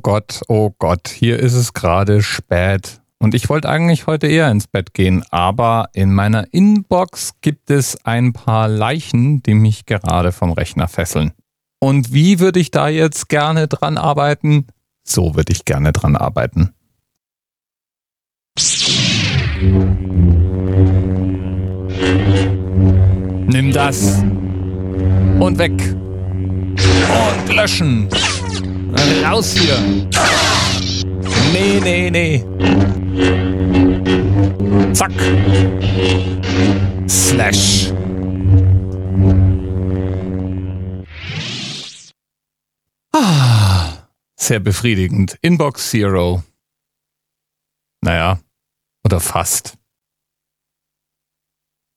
Oh Gott, oh Gott, hier ist es gerade spät. Und ich wollte eigentlich heute eher ins Bett gehen, aber in meiner Inbox gibt es ein paar Leichen, die mich gerade vom Rechner fesseln. Und wie würde ich da jetzt gerne dran arbeiten? So würde ich gerne dran arbeiten. Nimm das. Und weg. Und löschen. Raus hier. Nee, nee, nee. Zack. Slash. Ah, sehr befriedigend. Inbox Zero. Naja, oder fast.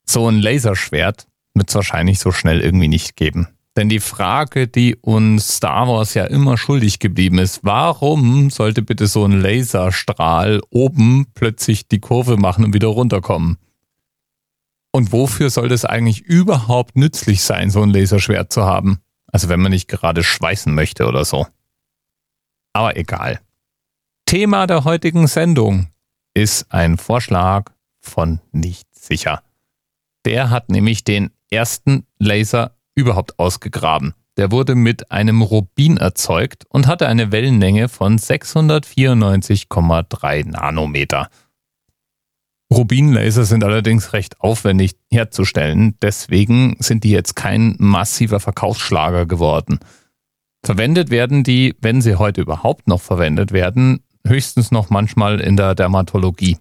So ein Laserschwert wird es wahrscheinlich so schnell irgendwie nicht geben. Denn die Frage, die uns Star Wars ja immer schuldig geblieben ist, warum sollte bitte so ein Laserstrahl oben plötzlich die Kurve machen und wieder runterkommen? Und wofür soll das eigentlich überhaupt nützlich sein, so ein Laserschwert zu haben? Also wenn man nicht gerade schweißen möchte oder so. Aber egal. Thema der heutigen Sendung ist ein Vorschlag von nicht sicher. Der hat nämlich den ersten Laser überhaupt ausgegraben. Der wurde mit einem Rubin erzeugt und hatte eine Wellenlänge von 694,3 Nanometer. Rubinlaser sind allerdings recht aufwendig herzustellen, deswegen sind die jetzt kein massiver Verkaufsschlager geworden. Verwendet werden die, wenn sie heute überhaupt noch verwendet werden, höchstens noch manchmal in der Dermatologie.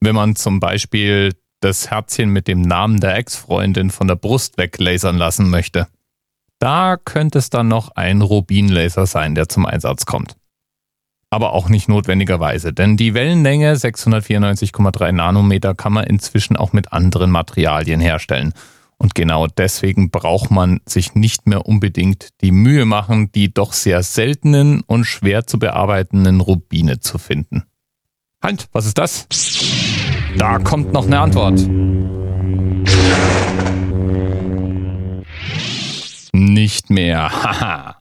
Wenn man zum Beispiel das Herzchen mit dem Namen der Ex-Freundin von der Brust weglasern lassen möchte. Da könnte es dann noch ein Rubinlaser sein, der zum Einsatz kommt. Aber auch nicht notwendigerweise, denn die Wellenlänge 694,3 Nanometer kann man inzwischen auch mit anderen Materialien herstellen. Und genau deswegen braucht man sich nicht mehr unbedingt die Mühe machen, die doch sehr seltenen und schwer zu bearbeitenden Rubine zu finden. Halt, was ist das? Da kommt noch eine Antwort. Nicht mehr. Haha.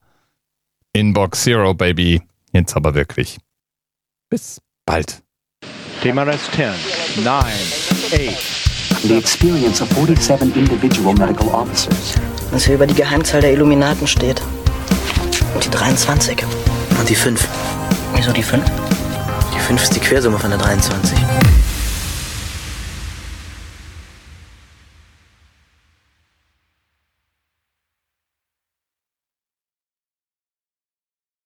Inbox Zero, Baby. Jetzt aber wirklich. Bis bald. TMRS 10, 9, 8. The experience of 47 individual medical officers. Was hier über die Geheimzahl der Illuminaten steht. Und die 23. Und die 5. Wieso die 5? Die 5 ist die Quersumme von der 23.